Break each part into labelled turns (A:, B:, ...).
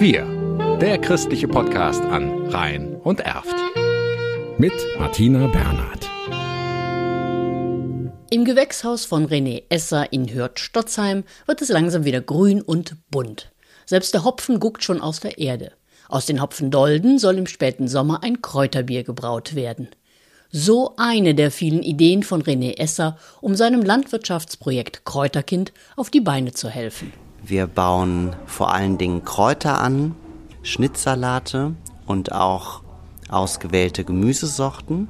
A: Wir, der christliche Podcast an Rhein und Erft.
B: Mit Martina Bernhard.
C: Im Gewächshaus von René Esser in Hürth-Stotzheim wird es langsam wieder grün und bunt. Selbst der Hopfen guckt schon aus der Erde. Aus den Hopfendolden soll im späten Sommer ein Kräuterbier gebraut werden. So eine der vielen Ideen von René Esser, um seinem Landwirtschaftsprojekt Kräuterkind auf die Beine zu helfen.
D: Wir bauen vor allen Dingen Kräuter an, Schnittsalate und auch ausgewählte Gemüsesorten.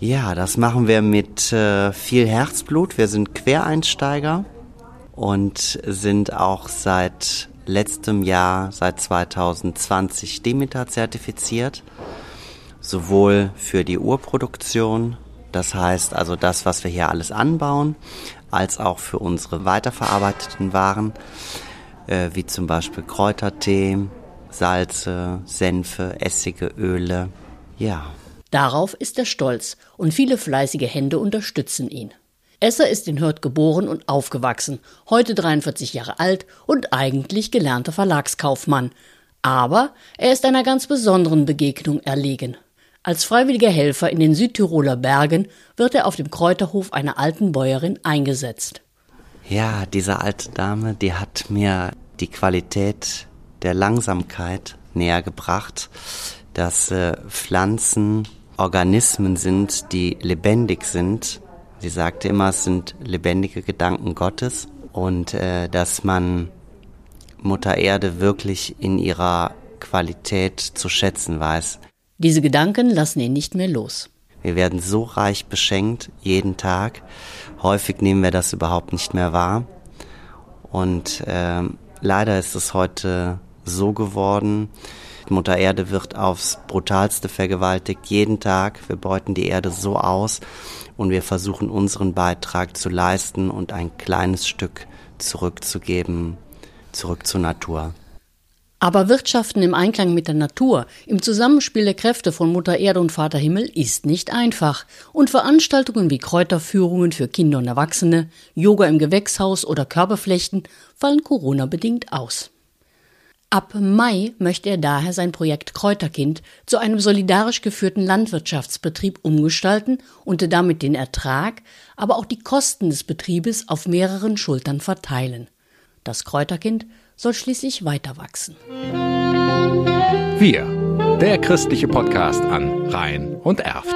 D: Ja, das machen wir mit äh, viel Herzblut. Wir sind Quereinsteiger und sind auch seit letztem Jahr, seit 2020 Demeter zertifiziert sowohl für die Urproduktion, das heißt also das, was wir hier alles anbauen, als auch für unsere weiterverarbeiteten Waren, äh, wie zum Beispiel Kräutertee, Salze, Senfe, Essige, Öle. Ja.
C: Darauf ist er stolz und viele fleißige Hände unterstützen ihn. Esser ist in Hürth geboren und aufgewachsen, heute 43 Jahre alt und eigentlich gelernter Verlagskaufmann. Aber er ist einer ganz besonderen Begegnung erlegen. Als freiwilliger Helfer in den Südtiroler Bergen wird er auf dem Kräuterhof einer alten Bäuerin eingesetzt.
D: Ja, diese alte Dame, die hat mir die Qualität der Langsamkeit näher gebracht, dass äh, Pflanzen Organismen sind, die lebendig sind. Sie sagte immer, es sind lebendige Gedanken Gottes und äh, dass man Mutter Erde wirklich in ihrer Qualität zu schätzen weiß.
C: Diese Gedanken lassen ihn nicht mehr los.
D: Wir werden so reich beschenkt, jeden Tag. Häufig nehmen wir das überhaupt nicht mehr wahr. Und äh, leider ist es heute so geworden. Mutter Erde wird aufs brutalste vergewaltigt, jeden Tag. Wir beuten die Erde so aus und wir versuchen unseren Beitrag zu leisten und ein kleines Stück zurückzugeben, zurück zur Natur.
C: Aber Wirtschaften im Einklang mit der Natur, im Zusammenspiel der Kräfte von Mutter Erde und Vater Himmel ist nicht einfach. Und Veranstaltungen wie Kräuterführungen für Kinder und Erwachsene, Yoga im Gewächshaus oder Körperflechten fallen Corona-bedingt aus. Ab Mai möchte er daher sein Projekt Kräuterkind zu einem solidarisch geführten Landwirtschaftsbetrieb umgestalten und damit den Ertrag, aber auch die Kosten des Betriebes auf mehreren Schultern verteilen. Das Kräuterkind soll schließlich weiter wachsen.
A: Wir, der christliche Podcast an Rhein und Erft.